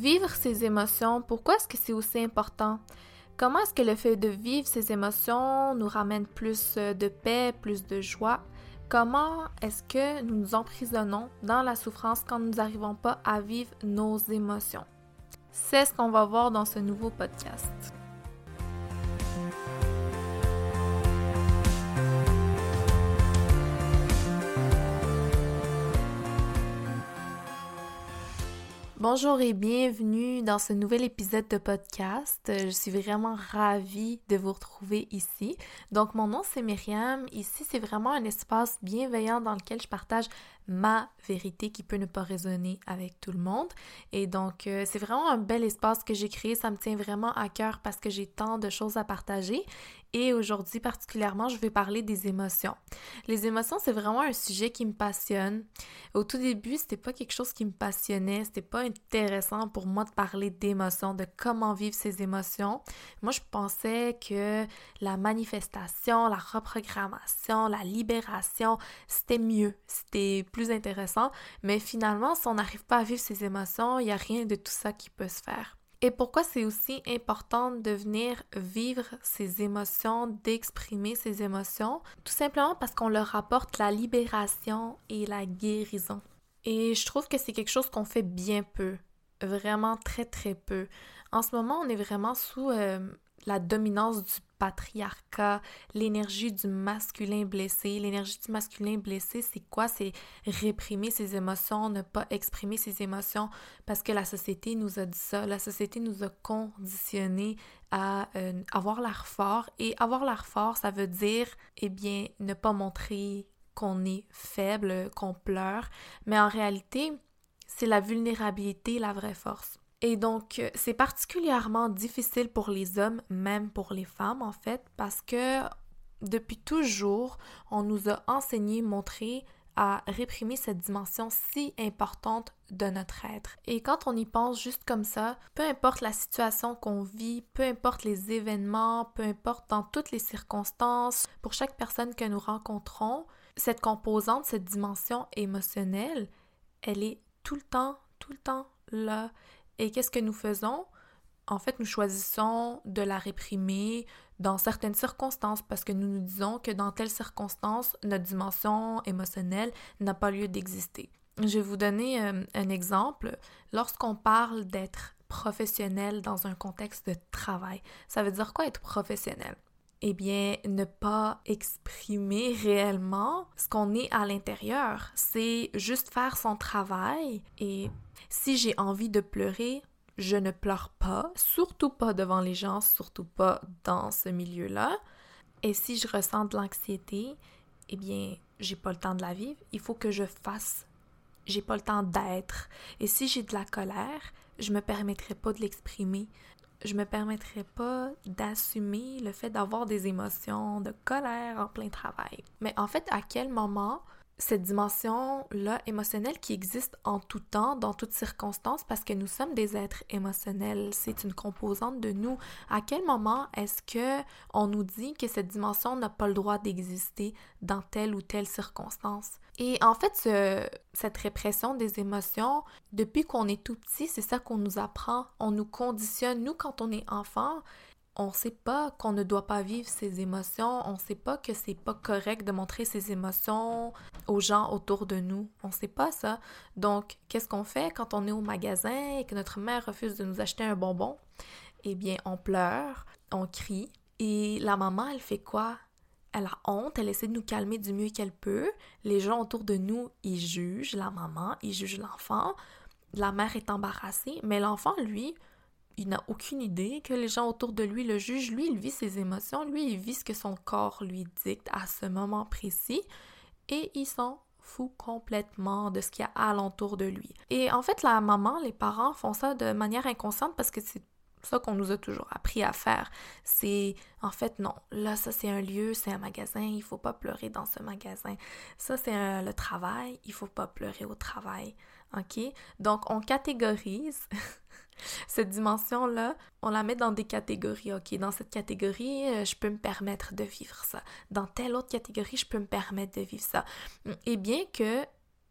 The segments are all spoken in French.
Vivre ses émotions, pourquoi est-ce que c'est aussi important? Comment est-ce que le fait de vivre ses émotions nous ramène plus de paix, plus de joie? Comment est-ce que nous nous emprisonnons dans la souffrance quand nous n'arrivons pas à vivre nos émotions? C'est ce qu'on va voir dans ce nouveau podcast. Bonjour et bienvenue dans ce nouvel épisode de podcast. Je suis vraiment ravie de vous retrouver ici. Donc mon nom c'est Myriam. Ici c'est vraiment un espace bienveillant dans lequel je partage ma vérité qui peut ne pas résonner avec tout le monde. Et donc euh, c'est vraiment un bel espace que j'ai créé. Ça me tient vraiment à cœur parce que j'ai tant de choses à partager et aujourd'hui particulièrement, je vais parler des émotions. Les émotions, c'est vraiment un sujet qui me passionne. Au tout début, c'était pas quelque chose qui me passionnait, c'était pas intéressant pour moi de parler d'émotions, de comment vivre ces émotions. Moi, je pensais que la manifestation, la reprogrammation, la libération, c'était mieux, c'était plus intéressant, mais finalement, si on n'arrive pas à vivre ces émotions, il n'y a rien de tout ça qui peut se faire. Et pourquoi c'est aussi important de venir vivre ses émotions, d'exprimer ses émotions? Tout simplement parce qu'on leur apporte la libération et la guérison. Et je trouve que c'est quelque chose qu'on fait bien peu, vraiment très très peu. En ce moment, on est vraiment sous euh, la dominance du patriarcat, l'énergie du masculin blessé. L'énergie du masculin blessé, c'est quoi? C'est réprimer ses émotions, ne pas exprimer ses émotions parce que la société nous a dit ça. La société nous a conditionnés à euh, avoir l'air fort et avoir l'air fort, ça veut dire, eh bien, ne pas montrer qu'on est faible, qu'on pleure, mais en réalité, c'est la vulnérabilité, la vraie force. Et donc, euh, c'est particulièrement difficile pour les hommes, même pour les femmes en fait, parce que depuis toujours, on nous a enseigné, montré à réprimer cette dimension si importante de notre être. Et quand on y pense juste comme ça, peu importe la situation qu'on vit, peu importe les événements, peu importe dans toutes les circonstances, pour chaque personne que nous rencontrons, cette composante, cette dimension émotionnelle, elle est tout le temps, tout le temps là. Et qu'est-ce que nous faisons? En fait, nous choisissons de la réprimer dans certaines circonstances parce que nous nous disons que dans telles circonstances, notre dimension émotionnelle n'a pas lieu d'exister. Je vais vous donner euh, un exemple. Lorsqu'on parle d'être professionnel dans un contexte de travail, ça veut dire quoi être professionnel? eh bien, ne pas exprimer réellement ce qu'on est à l'intérieur. C'est juste faire son travail et si j'ai envie de pleurer, je ne pleure pas, surtout pas devant les gens, surtout pas dans ce milieu-là. Et si je ressens de l'anxiété, eh bien, j'ai pas le temps de la vivre, il faut que je fasse. J'ai pas le temps d'être. Et si j'ai de la colère, je me permettrai pas de l'exprimer je me permettrais pas d'assumer le fait d'avoir des émotions de colère en plein travail. Mais en fait, à quel moment cette dimension-là émotionnelle qui existe en tout temps, dans toutes circonstances, parce que nous sommes des êtres émotionnels, c'est une composante de nous. À quel moment est-ce que on nous dit que cette dimension n'a pas le droit d'exister dans telle ou telle circonstance? Et en fait, cette répression des émotions, depuis qu'on est tout petit, c'est ça qu'on nous apprend. On nous conditionne. Nous, quand on est enfant, on sait pas qu'on ne doit pas vivre ses émotions, on sait pas que c'est pas correct de montrer ses émotions aux gens autour de nous. On sait pas ça. Donc, qu'est-ce qu'on fait quand on est au magasin et que notre mère refuse de nous acheter un bonbon? Eh bien, on pleure, on crie et la maman, elle fait quoi? Elle a honte, elle essaie de nous calmer du mieux qu'elle peut. Les gens autour de nous, ils jugent la maman, ils jugent l'enfant. La mère est embarrassée, mais l'enfant, lui, il n'a aucune idée que les gens autour de lui le jugent. Lui, il vit ses émotions, lui, il vit ce que son corps lui dicte à ce moment précis et il s'en fout complètement de ce qu'il y a alentour de lui. Et en fait, la maman, les parents font ça de manière inconsciente parce que c'est ça qu'on nous a toujours appris à faire. C'est en fait non, là ça c'est un lieu, c'est un magasin, il faut pas pleurer dans ce magasin. Ça c'est le travail, il faut pas pleurer au travail. OK? Donc on catégorise cette dimension-là, on la met dans des catégories. OK, dans cette catégorie, euh, je peux me permettre de vivre ça. Dans telle autre catégorie, je peux me permettre de vivre ça. Et bien que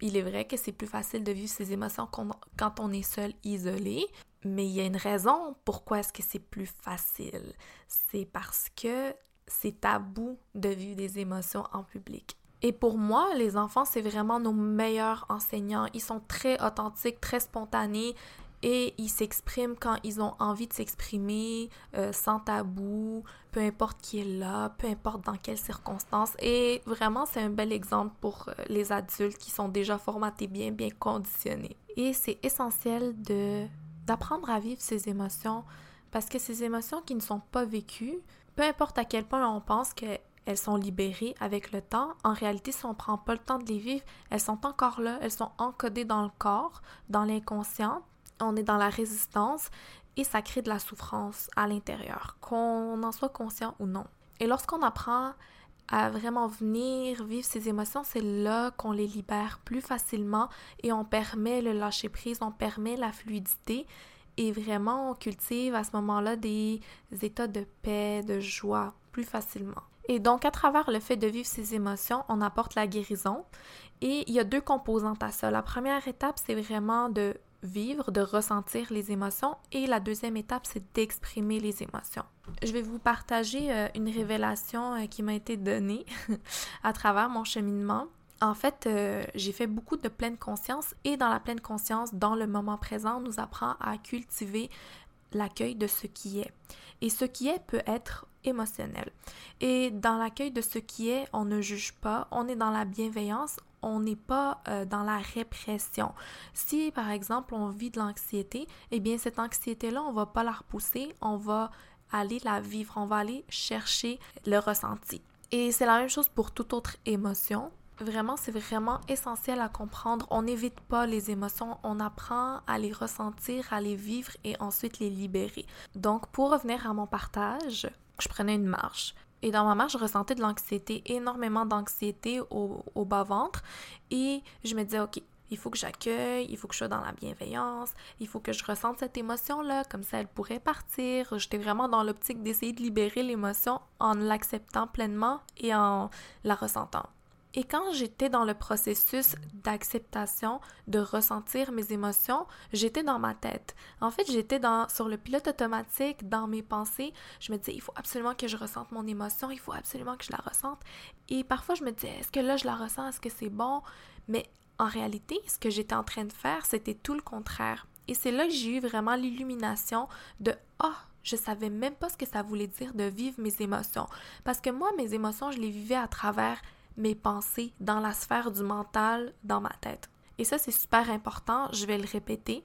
Il est vrai que c'est plus facile de vivre ses émotions quand on est seul, isolé, mais il y a une raison pourquoi est-ce que c'est plus facile. C'est parce que c'est tabou de vivre des émotions en public. Et pour moi, les enfants, c'est vraiment nos meilleurs enseignants. Ils sont très authentiques, très spontanés et ils s'expriment quand ils ont envie de s'exprimer, euh, sans tabou, peu importe qui est là, peu importe dans quelles circonstances. Et vraiment, c'est un bel exemple pour euh, les adultes qui sont déjà formatés bien, bien conditionnés. Et c'est essentiel de d'apprendre à vivre ces émotions parce que ces émotions qui ne sont pas vécues, peu importe à quel point on pense qu'elles sont libérées avec le temps, en réalité, si on ne prend pas le temps de les vivre, elles sont encore là, elles sont encodées dans le corps, dans l'inconscient, on est dans la résistance et ça crée de la souffrance à l'intérieur, qu'on en soit conscient ou non. Et lorsqu'on apprend à vraiment venir vivre ces émotions, c'est là qu'on les libère plus facilement et on permet le lâcher prise, on permet la fluidité et vraiment on cultive à ce moment-là des états de paix, de joie plus facilement. Et donc à travers le fait de vivre ces émotions, on apporte la guérison et il y a deux composantes à ça. La première étape, c'est vraiment de vivre, de ressentir les émotions. Et la deuxième étape, c'est d'exprimer les émotions. Je vais vous partager euh, une révélation euh, qui m'a été donnée à travers mon cheminement. En fait, euh, j'ai fait beaucoup de pleine conscience et dans la pleine conscience, dans le moment présent, on nous apprend à cultiver l'accueil de ce qui est. Et ce qui est peut être émotionnel. Et dans l'accueil de ce qui est, on ne juge pas, on est dans la bienveillance, on n'est pas euh, dans la répression. Si par exemple on vit de l'anxiété, eh bien cette anxiété-là, on va pas la repousser, on va aller la vivre, on va aller chercher le ressenti. Et c'est la même chose pour toute autre émotion. Vraiment, c'est vraiment essentiel à comprendre. On n'évite pas les émotions, on apprend à les ressentir, à les vivre et ensuite les libérer. Donc, pour revenir à mon partage, je prenais une marche. Et dans ma marche, je ressentais de l'anxiété, énormément d'anxiété au, bas-ventre. Et je me disais, OK, il faut que j'accueille, il faut que je sois dans la bienveillance, il faut que je ressente cette émotion-là, comme ça elle pourrait partir. J'étais vraiment dans l'optique d'essayer de libérer l'émotion en l'acceptant pleinement et en la ressentant. Et quand j'étais dans le processus d'acceptation, de ressentir mes émotions, j'étais dans ma tête. En fait, j'étais sur le pilote automatique, dans mes pensées. Je me disais, il faut absolument que je ressente mon émotion, il faut absolument que je la ressente. Et parfois, je me disais, est-ce que là, je la ressens, est-ce que c'est bon? Mais en réalité, ce que j'étais en train de faire, c'était tout le contraire. Et c'est là que j'ai eu vraiment l'illumination de, ah, oh, je savais même pas ce que ça voulait dire de vivre mes émotions. Parce que moi, mes émotions, je les vivais à travers mes pensées dans la sphère du mental dans ma tête. Et ça, c'est super important, je vais le répéter.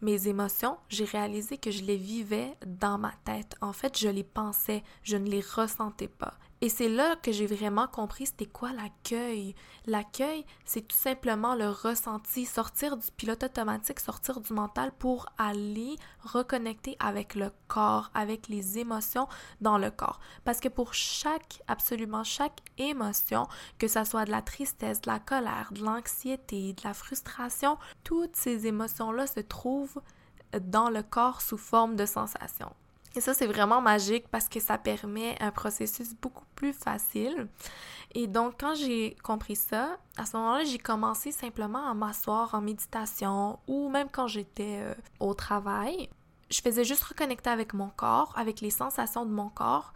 Mes émotions, j'ai réalisé que je les vivais dans ma tête. En fait, je les pensais, je ne les ressentais pas. Et c'est là que j'ai vraiment compris c'était quoi l'accueil. L'accueil, c'est tout simplement le ressenti, sortir du pilote automatique, sortir du mental pour aller reconnecter avec le corps, avec les émotions dans le corps. Parce que pour chaque, absolument chaque émotion, que ça soit de la tristesse, de la colère, de l'anxiété, de la frustration, toutes ces émotions-là se trouvent dans le corps sous forme de sensations. Et ça, c'est vraiment magique parce que ça permet un processus beaucoup plus facile. Et donc, quand j'ai compris ça, à ce moment-là, j'ai commencé simplement à m'asseoir en méditation ou même quand j'étais euh, au travail. Je faisais juste reconnecter avec mon corps, avec les sensations de mon corps.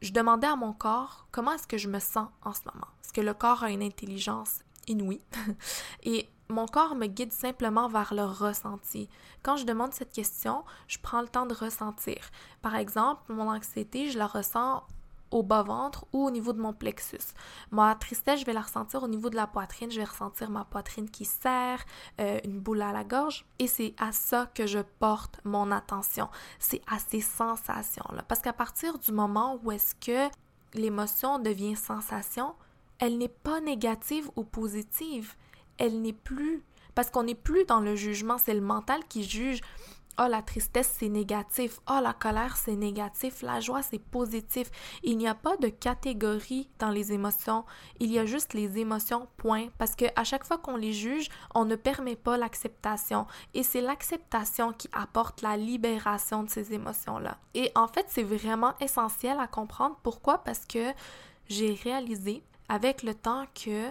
Je demandais à mon corps comment est-ce que je me sens en ce moment. Est-ce que le corps a une intelligence inouïe? Et mon corps me guide simplement vers le ressenti. Quand je demande cette question, je prends le temps de ressentir. Par exemple, mon anxiété, je la ressens au bas-ventre ou au niveau de mon plexus. Ma tristesse, je vais la ressentir au niveau de la poitrine. Je vais ressentir ma poitrine qui serre, euh, une boule à la gorge. Et c'est à ça que je porte mon attention. C'est à ces sensations-là. Parce qu'à partir du moment où est-ce que l'émotion devient sensation, elle n'est pas négative ou positive elle n'est plus. Parce qu'on n'est plus dans le jugement, c'est le mental qui juge. Oh, la tristesse, c'est négatif. Oh, la colère, c'est négatif. La joie, c'est positif. Il n'y a pas de catégorie dans les émotions. Il y a juste les émotions, point. Parce que à chaque fois qu'on les juge, on ne permet pas l'acceptation. Et c'est l'acceptation qui apporte la libération de ces émotions-là. Et en fait, c'est vraiment essentiel à comprendre. Pourquoi? Parce que j'ai réalisé avec le temps que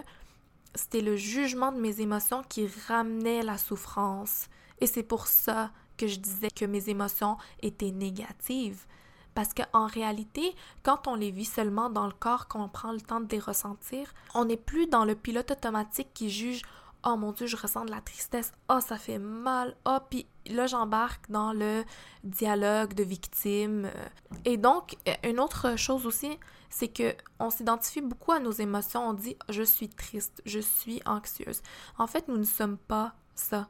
c'était le jugement de mes émotions qui ramenait la souffrance. Et c'est pour ça que je disais que mes émotions étaient négatives. Parce qu'en réalité, quand on les vit seulement dans le corps, qu'on prend le temps de les ressentir, on n'est plus dans le pilote automatique qui juge Oh mon Dieu, je ressens de la tristesse. Oh, ça fait mal. Oh, puis là, j'embarque dans le dialogue de victime. Et donc, une autre chose aussi, c'est que on s'identifie beaucoup à nos émotions. On dit je suis triste, je suis anxieuse. En fait, nous ne sommes pas ça.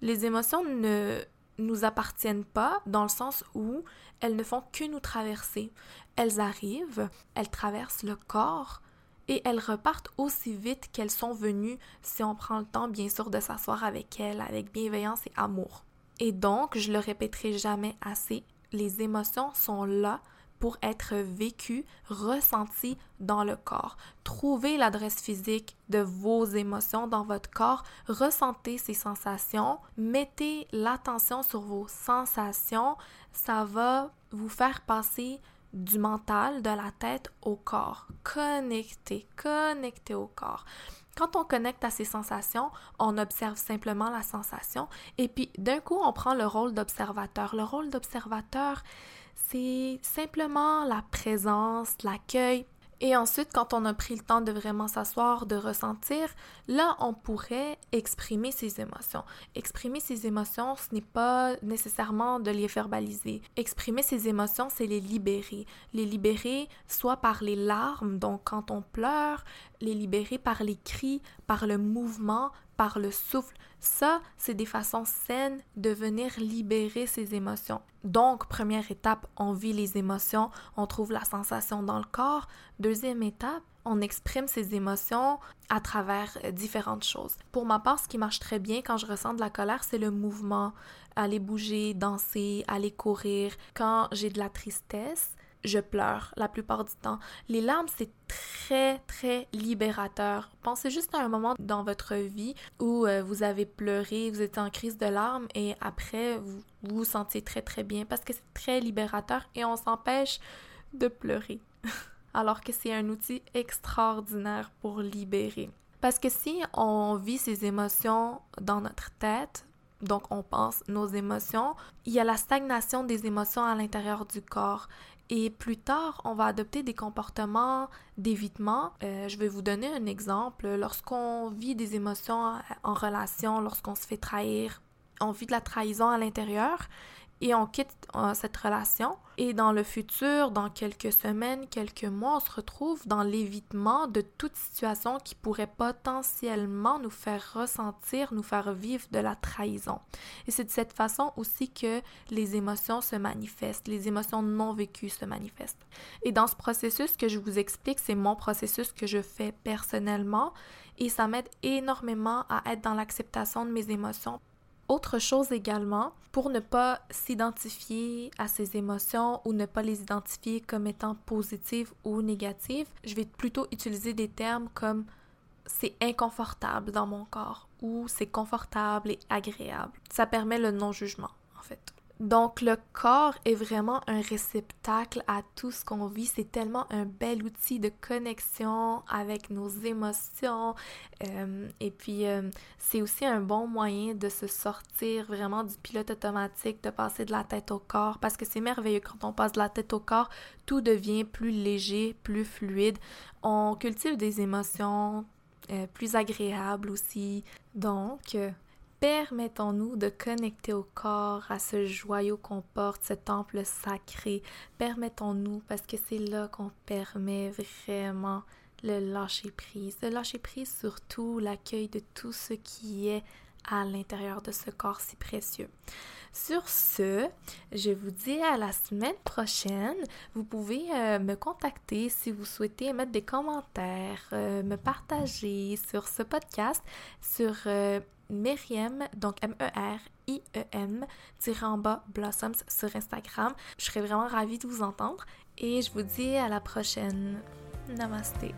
Les émotions ne nous appartiennent pas dans le sens où elles ne font que nous traverser. Elles arrivent, elles traversent le corps, et elles repartent aussi vite qu'elles sont venues si on prend le temps, bien sûr, de s'asseoir avec elles avec bienveillance et amour. Et donc, je le répéterai jamais assez, les émotions sont là pour être vécues, ressenties dans le corps. Trouvez l'adresse physique de vos émotions dans votre corps, ressentez ces sensations, mettez l'attention sur vos sensations, ça va vous faire passer du mental, de la tête au corps. Connecté, connecté au corps. Quand on connecte à ces sensations, on observe simplement la sensation et puis d'un coup, on prend le rôle d'observateur. Le rôle d'observateur, c'est simplement la présence, l'accueil, et ensuite, quand on a pris le temps de vraiment s'asseoir, de ressentir, là, on pourrait exprimer ses émotions. Exprimer ses émotions, ce n'est pas nécessairement de les verbaliser. Exprimer ses émotions, c'est les libérer. Les libérer soit par les larmes, donc quand on pleure, les libérer par les cris, par le mouvement, par le souffle. Ça, c'est des façons saines de venir libérer ses émotions. Donc, première étape, on vit les émotions, on trouve la sensation dans le corps. Deuxième étape, on exprime ses émotions à travers euh, différentes choses. Pour ma part, ce qui marche très bien quand je ressens de la colère, c'est le mouvement, aller bouger, danser, aller courir. Quand j'ai de la tristesse, je pleure la plupart du temps. Les larmes, c'est très, très libérateur. Pensez juste à un moment dans votre vie où euh, vous avez pleuré, vous étiez en crise de larmes et après, vous vous, sentiez très, très bien parce que c'est très libérateur et on s'empêche de pleurer. Alors que c'est un outil extraordinaire pour libérer. Parce que si on vit ces émotions dans notre tête, donc on pense nos émotions, il y a la stagnation des émotions à l'intérieur du corps. Et plus tard, on va adopter des comportements d'évitement. Euh, je vais vous donner un exemple. Lorsqu'on vit des émotions en relation, lorsqu'on se fait trahir, on vit de la trahison à l'intérieur, et on quitte euh, cette relation. Et dans le futur, dans quelques semaines, quelques mois, on se retrouve dans l'évitement de toute situation qui pourrait potentiellement nous faire ressentir, nous faire vivre de la trahison. Et c'est de cette façon aussi que les émotions se manifestent, les émotions non vécues se manifestent. Et dans ce processus que je vous explique, c'est mon processus que je fais personnellement et ça m'aide énormément à être dans l'acceptation de mes émotions autre chose également, pour ne pas s'identifier à ces émotions ou ne pas les identifier comme étant positives ou négatives, je vais plutôt utiliser des termes comme c'est inconfortable dans mon corps ou c'est confortable et agréable. Ça permet le non-jugement en fait. Donc le corps est vraiment un réceptacle à tout ce qu'on vit. C'est tellement un bel outil de connexion avec nos émotions. Euh, et puis euh, c'est aussi un bon moyen de se sortir vraiment du pilote automatique, de passer de la tête au corps. Parce que c'est merveilleux quand on passe de la tête au corps, tout devient plus léger, plus fluide. On cultive des émotions euh, plus agréables aussi. Donc Permettons-nous de connecter au corps, à ce joyau qu'on porte, ce temple sacré. Permettons-nous, parce que c'est là qu'on permet vraiment le lâcher prise. Le lâcher prise surtout l'accueil de tout ce qui est à l'intérieur de ce corps si précieux. Sur ce, je vous dis à la semaine prochaine. Vous pouvez euh, me contacter si vous souhaitez mettre des commentaires, euh, me partager sur ce podcast, sur euh, Myriam, donc M-E-R-I-E-M, tiré en bas Blossoms sur Instagram. Je serais vraiment ravie de vous entendre et je vous dis à la prochaine. Namasté.